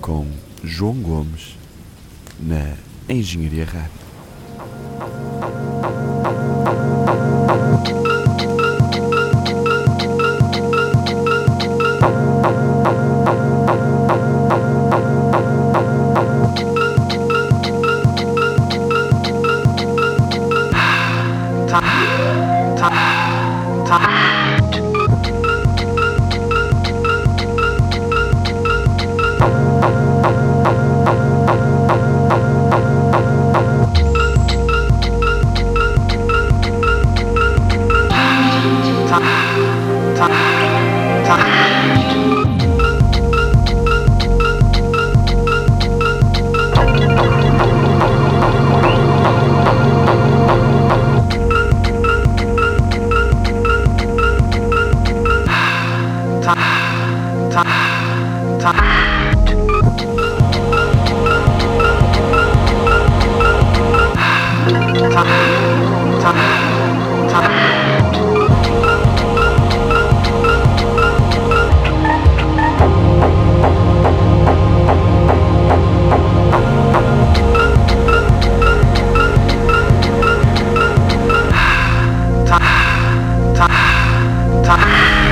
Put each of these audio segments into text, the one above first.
Com João Gomes, na Engenharia Rádio. 他。他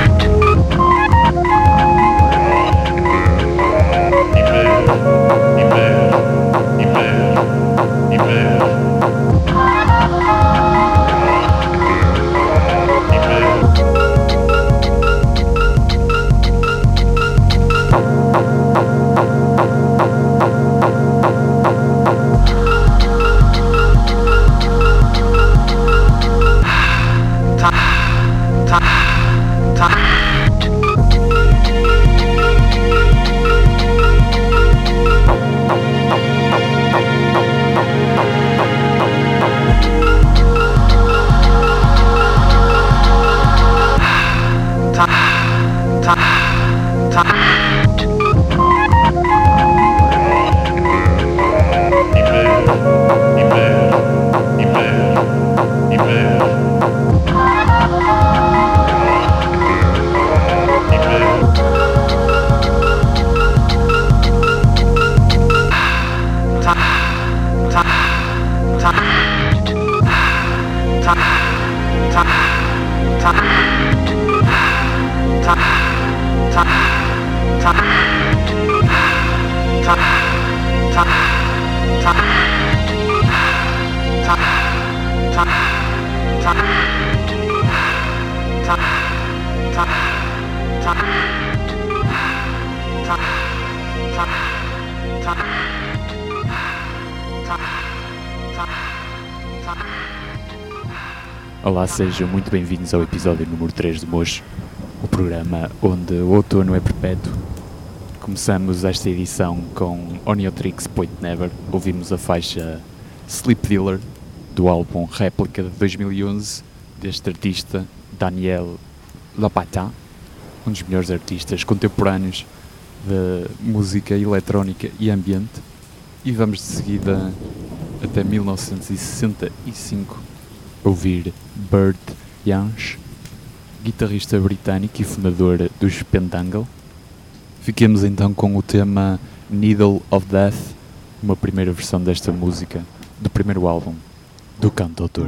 Olá, sejam muito bem-vindos ao episódio número 3 do Mocho, o programa onde o outono é perpétuo. Começamos esta edição com Oniotrix Point Never, ouvimos a faixa Sleep Dealer do álbum Réplica de 2011 deste artista Daniel Lapatin, um dos melhores artistas contemporâneos de música eletrónica e ambiente. E vamos de seguida até 1965 ouvir Bert Jansch, guitarrista britânico e fundador dos Pentangle. Fiquemos então com o tema Needle of Death, uma primeira versão desta música do primeiro álbum do cantautor.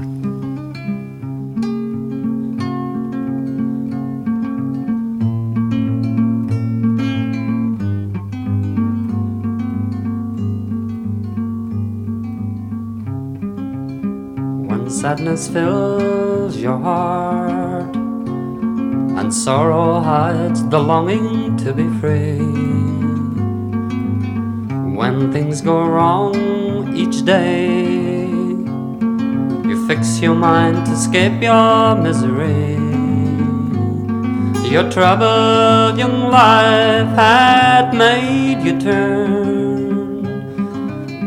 Sadness fills your heart, and sorrow hides the longing to be free. When things go wrong each day, you fix your mind to escape your misery. Your troubled young life had made you turn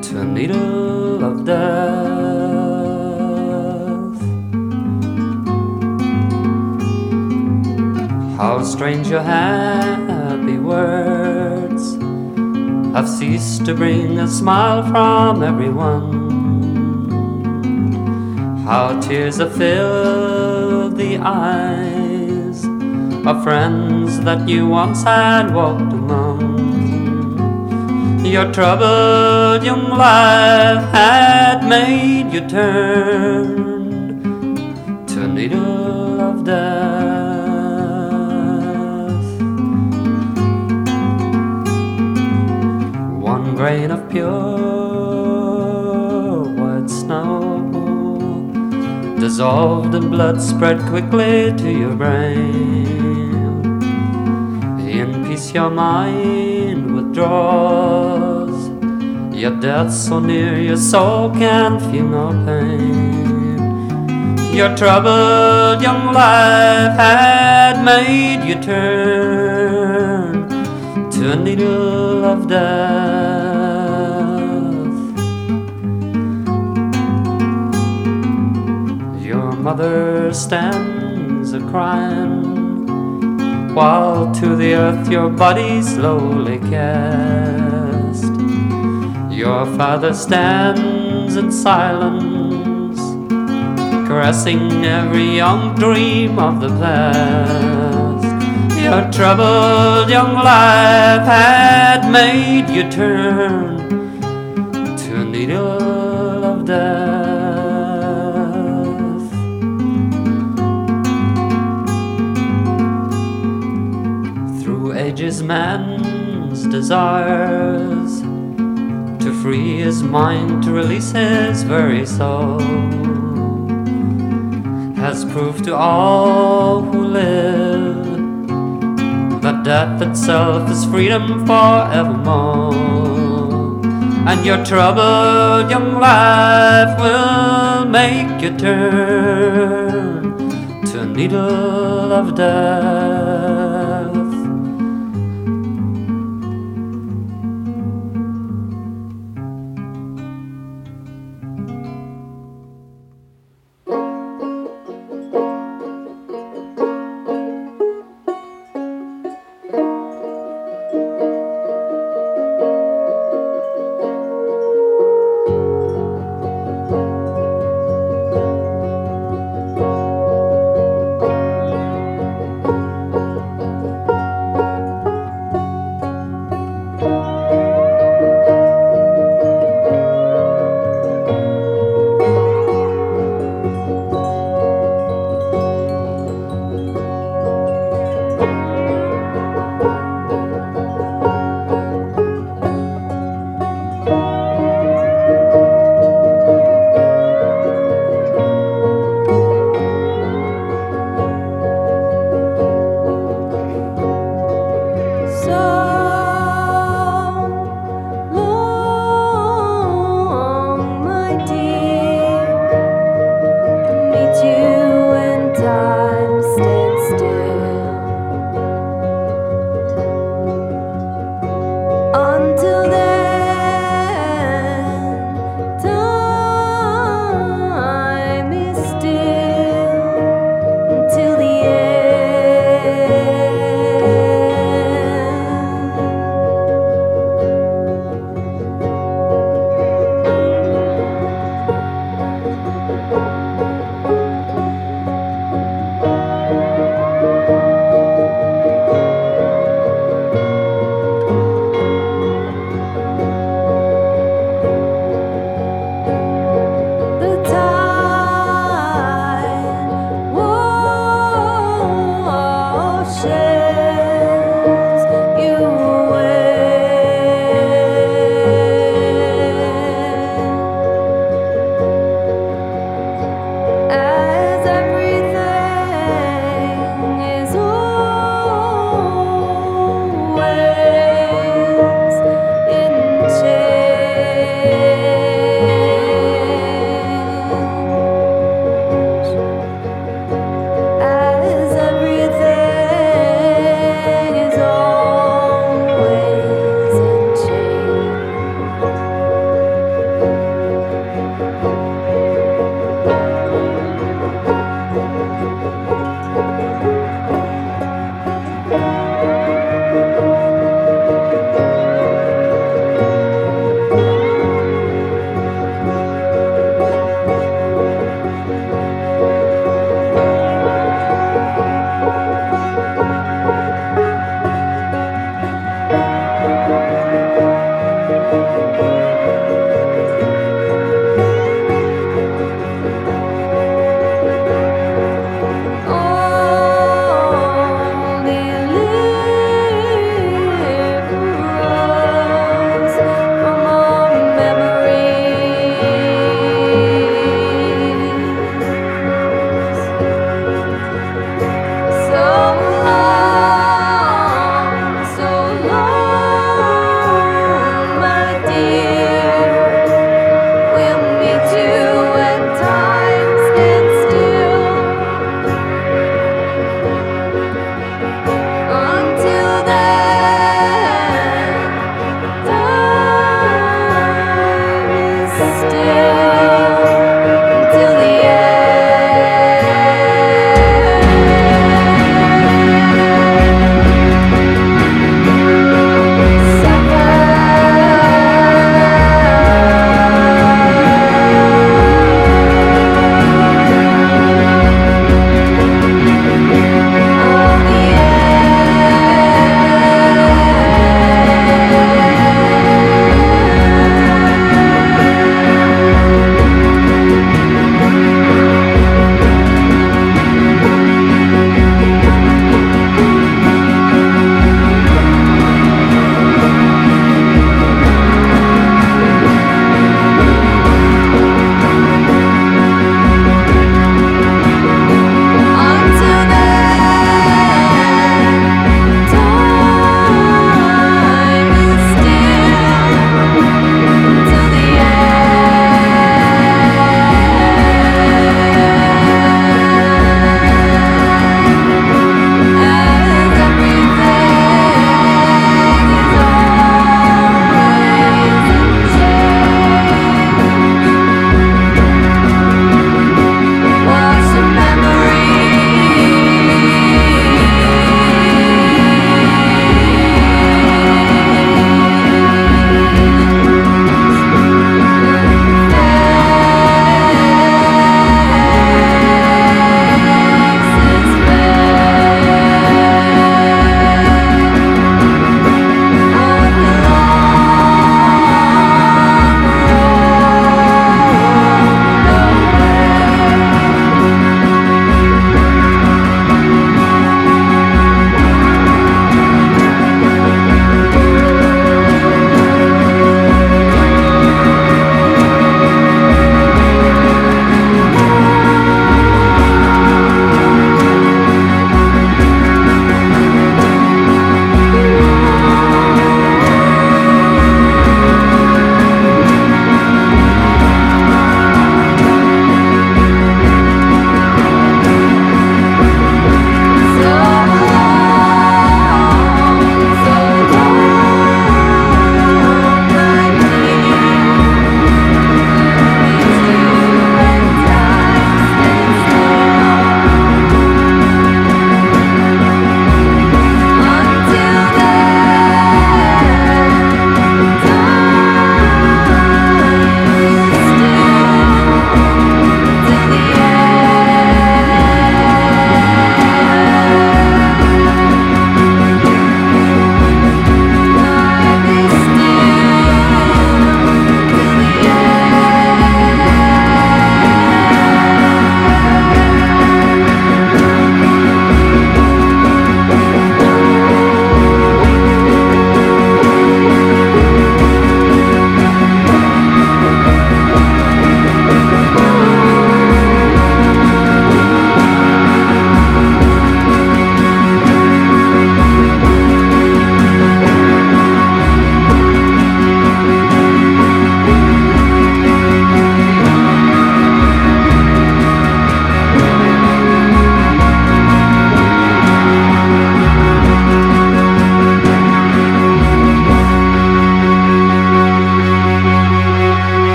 to a needle of death. How strange your happy words have ceased to bring a smile from everyone. How tears have filled the eyes of friends that you once had walked among. Your troubled young life had made you turn to a grain of pure white snow dissolved in blood spread quickly to your brain. In peace, your mind withdraws. Your death so near, your soul can feel no pain. Your troubled young life had made you turn to a needle of death. Mother stands a crying while to the earth your body slowly cast. Your father stands in silence, caressing every young dream of the past. Your troubled young life had made you turn to needle of death. Ages, man's desires to free his mind, to release his very soul, has proved to all who live that death itself is freedom forevermore. And your troubled young life will make you turn to a needle of death.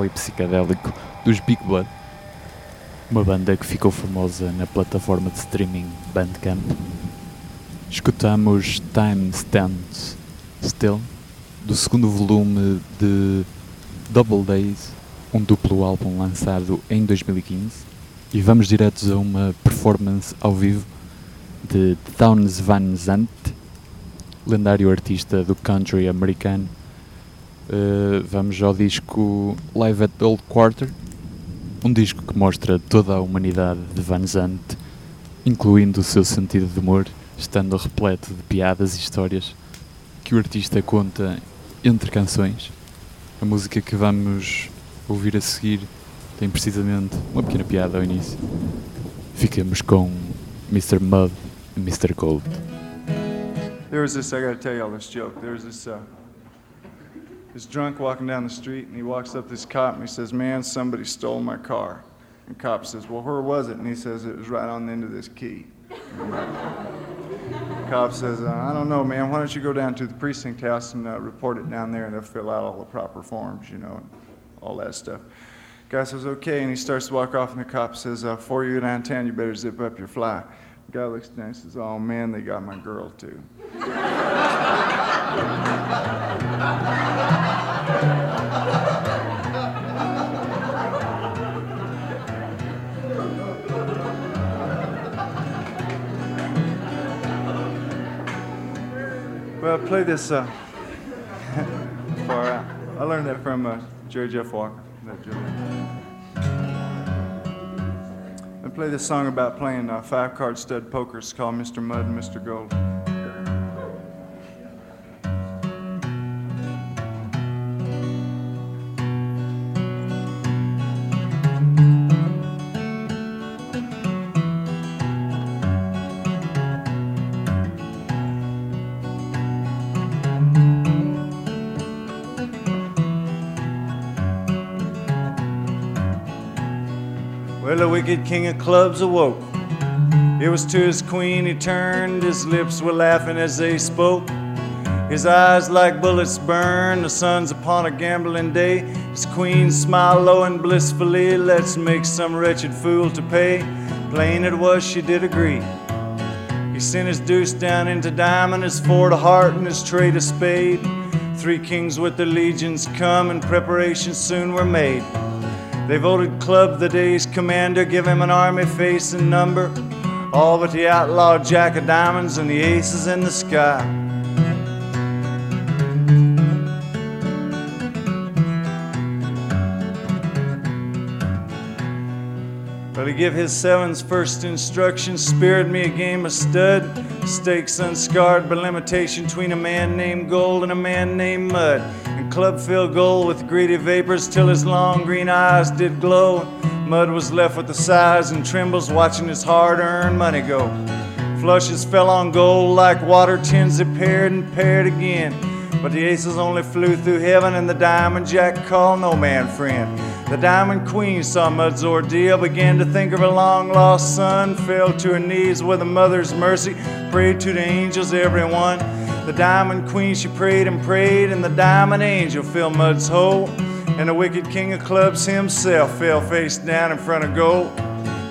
Experimental e psicadélico dos Big Blood, uma banda que ficou famosa na plataforma de streaming Bandcamp. Escutamos Time Stands Still, do segundo volume de Double Days, um duplo álbum lançado em 2015, e vamos diretos a uma performance ao vivo de Towns Van Zandt, lendário artista do country americano. Uh, vamos ao disco Live at Old Quarter, um disco que mostra toda a humanidade de Van Zandt, incluindo o seu sentido de humor, estando repleto de piadas e histórias que o artista conta entre canções. A música que vamos ouvir a seguir tem precisamente uma pequena piada ao início. Ficamos com Mr. Mud e Mr. Gold. There was this, I gotta tell y'all this joke. There was this, uh, this drunk walking down the street, and he walks up this cop and he says, Man, somebody stole my car. And cop says, Well, where was it? And he says, It was right on the end of this key. cop says, uh, I don't know, man. Why don't you go down to the precinct house and uh, report it down there, and they'll fill out all the proper forms, you know, and all that stuff. Guy says, Okay, and he starts to walk off, and the cop says, uh, Before you downtown, you better zip up your fly. The guy looks down and says, Oh, man, they got my girl, too. Well, I play this uh. I learned that from uh, Jerry Jeff Walker. I play this song about playing uh, five card stud poker. It's called Mr. Mud and Mr. Gold. The wicked king of clubs awoke. It was to his queen he turned, his lips were laughing as they spoke. His eyes like bullets burn, the sun's upon a gambling day. His queen smiled low and blissfully, let's make some wretched fool to pay. Plain it was, she did agree. He sent his deuce down into diamond, his four to heart, and his trade to spade. Three kings with their legions come, and preparations soon were made. They voted Club the day's commander, give him an army face and number. All but the outlaw Jack of Diamonds and the aces in the sky. But he give his sevens first instruction, spirit me a game of stud. Stakes unscarred by limitation between a man named Gold and a man named Mud. Club filled gold with greedy vapors till his long green eyes did glow. Mud was left with the sighs and trembles, watching his hard earned money go. Flushes fell on gold like water tins that paired and paired again. But the aces only flew through heaven, and the diamond jack called no man friend. The diamond queen saw Mud's ordeal, began to think of her long lost son, fell to her knees with a mother's mercy, prayed to the angels, everyone. The diamond queen, she prayed and prayed, and the diamond angel filled Mud's hole. And the wicked king of clubs himself fell face down in front of gold.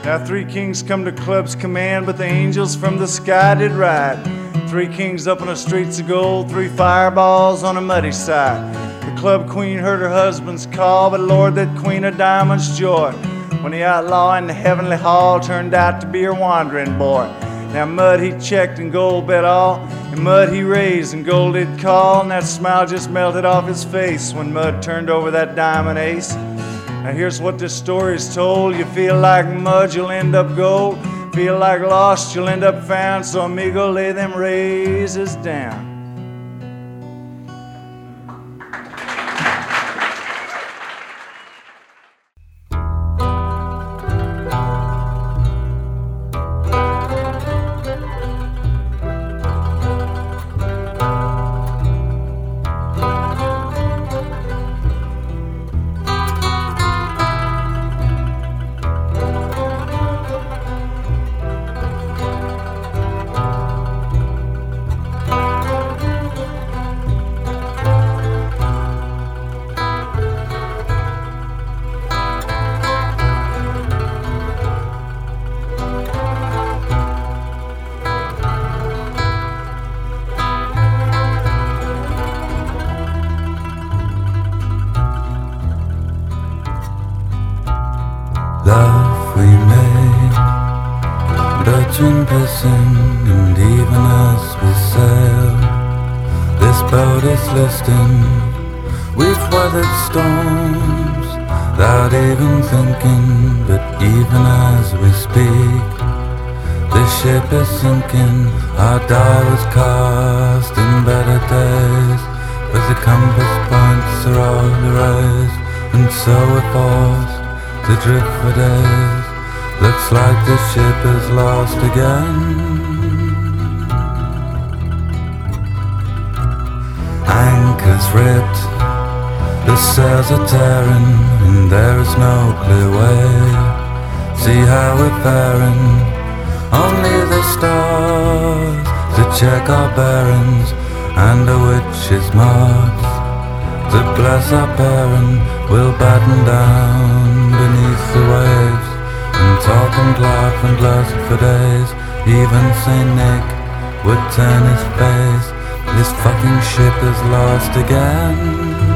Now three kings come to club's command, but the angels from the sky did ride. Three kings up on the streets of gold, three fireballs on a muddy side. The club queen heard her husband's call, but Lord, that queen of diamonds joy. When the outlaw in the heavenly hall turned out to be her wandering boy. Now mud he checked and gold bet all, and mud he raised and gold did call, and that smile just melted off his face when mud turned over that diamond ace. Now here's what this story's told. You feel like mud, you'll end up gold. Feel like lost, you'll end up found. So amigo, lay them raises down. Thinking, but even as we speak, the ship is sinking. Our dial is cast in better days, but the compass points are all erased, and so we're forced to drift for days. Looks like the ship is lost again. Anchors ripped, the sails are tearing, and there is no clear way. See how we're faring, only the stars to check our bearings, and a witch's marks to bless our parent will batten down beneath the waves and talk and laugh and laugh for days. Even Saint Nick would turn his face. This fucking ship is lost again.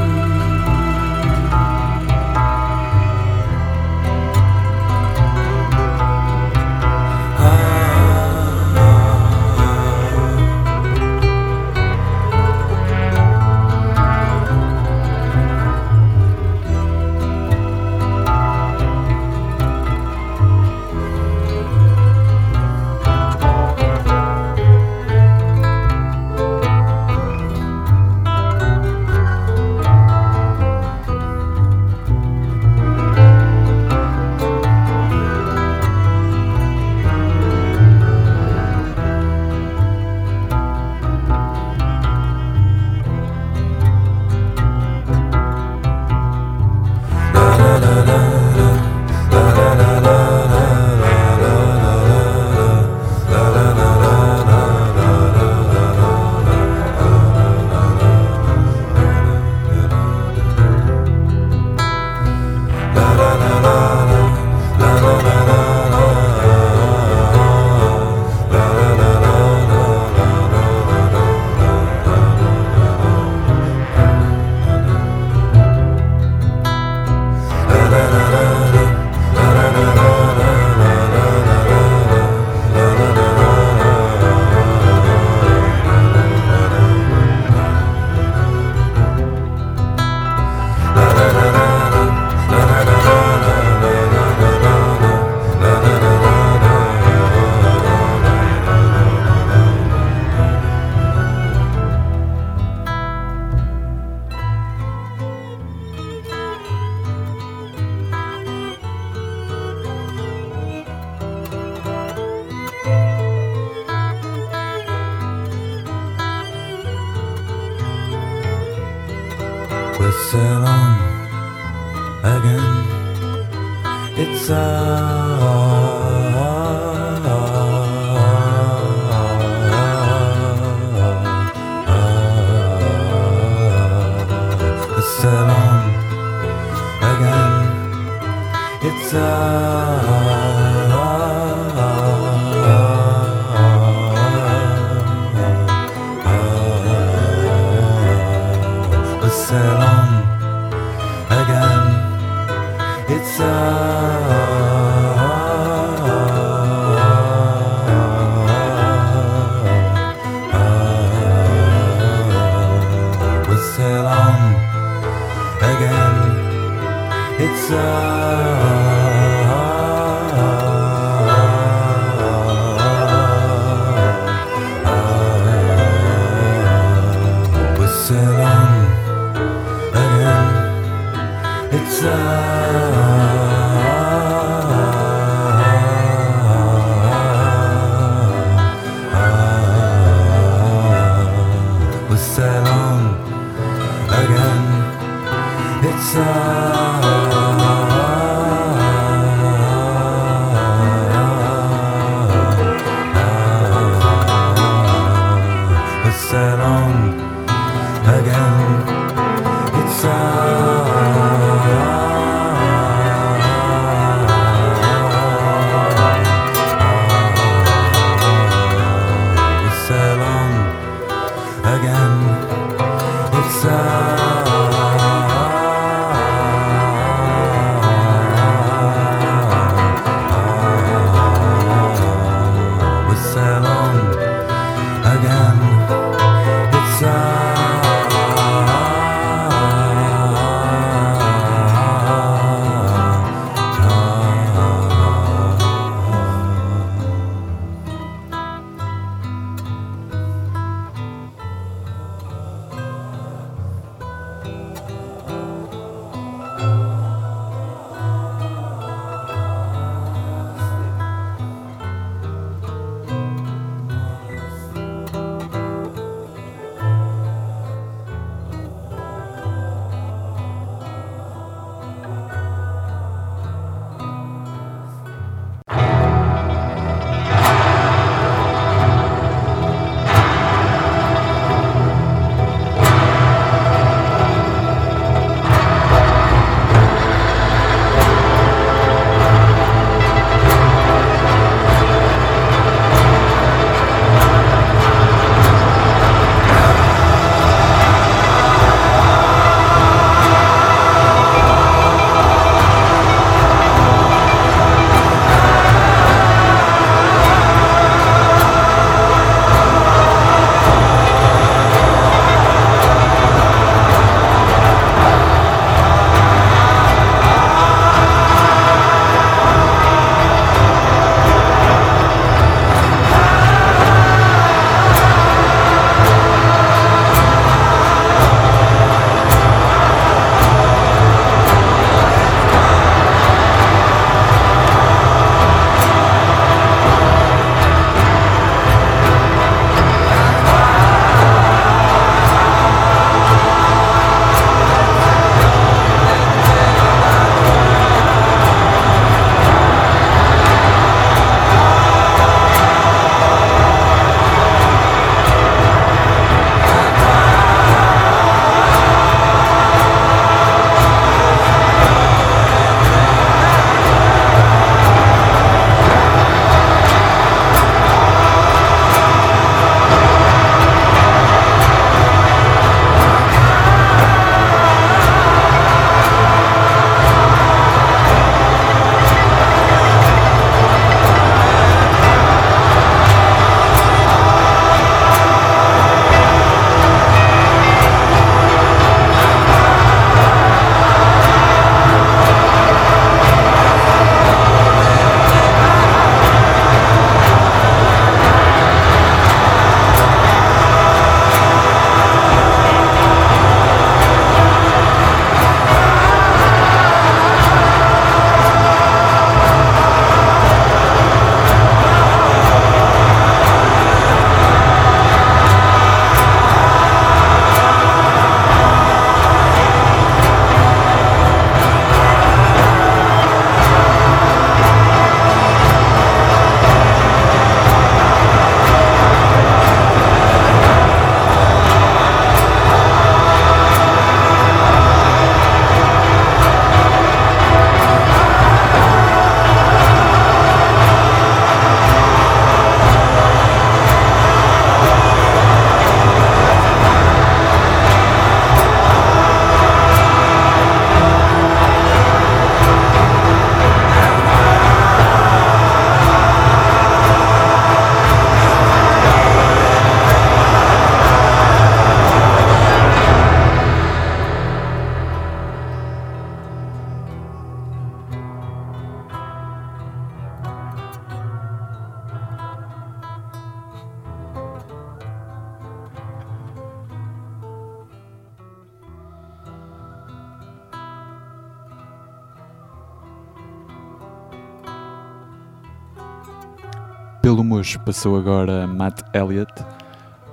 Passou agora Matt Elliott,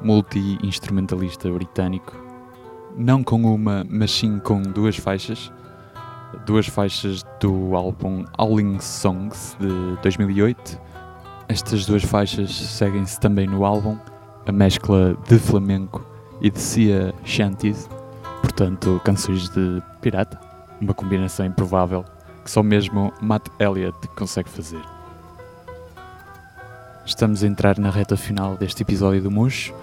multi-instrumentalista britânico, não com uma, mas sim com duas faixas. Duas faixas do álbum Howling Songs de 2008. Estas duas faixas seguem-se também no álbum, a mescla de flamenco e de Sia Shanties, portanto, canções de pirata. Uma combinação improvável que só mesmo Matt Elliott consegue fazer. Estamos a entrar na reta final deste episódio do Mush.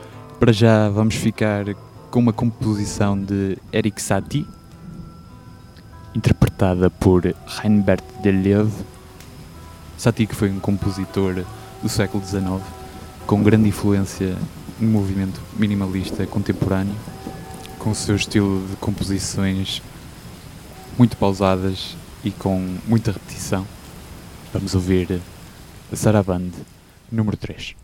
Para já vamos ficar com uma composição de Eric Satie, interpretada por Reinbert Deleuve. Satie que foi um compositor do século XIX, com grande influência no movimento minimalista contemporâneo, com o seu estilo de composições muito pausadas e com muita repetição. Vamos ouvir a Sarabande número 3.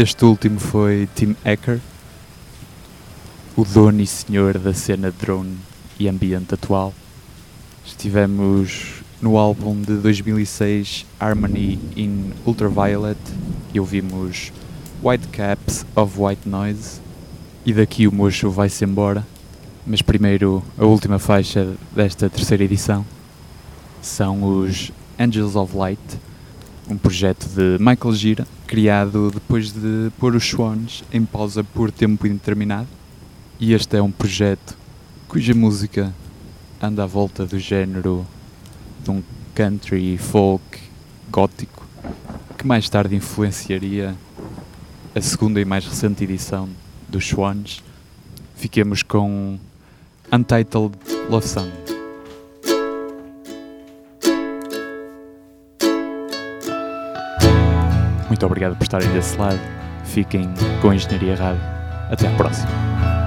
Este último foi Tim Hacker, o dono e senhor da cena drone e ambiente atual. Estivemos no álbum de 2006 Harmony in Ultraviolet e ouvimos White Caps of White Noise e daqui o mocho vai-se embora. Mas primeiro a última faixa desta terceira edição são os Angels of Light, um projeto de Michael Gira, criado depois de pôr os Swans em pausa por tempo indeterminado. E este é um projeto cuja música anda à volta do género de um country folk gótico que mais tarde influenciaria a segunda e mais recente edição dos Swans. Fiquemos com Untitled Love Song. Muito obrigado por estarem desse lado. Fiquem com a Engenharia Rádio. Até à próxima.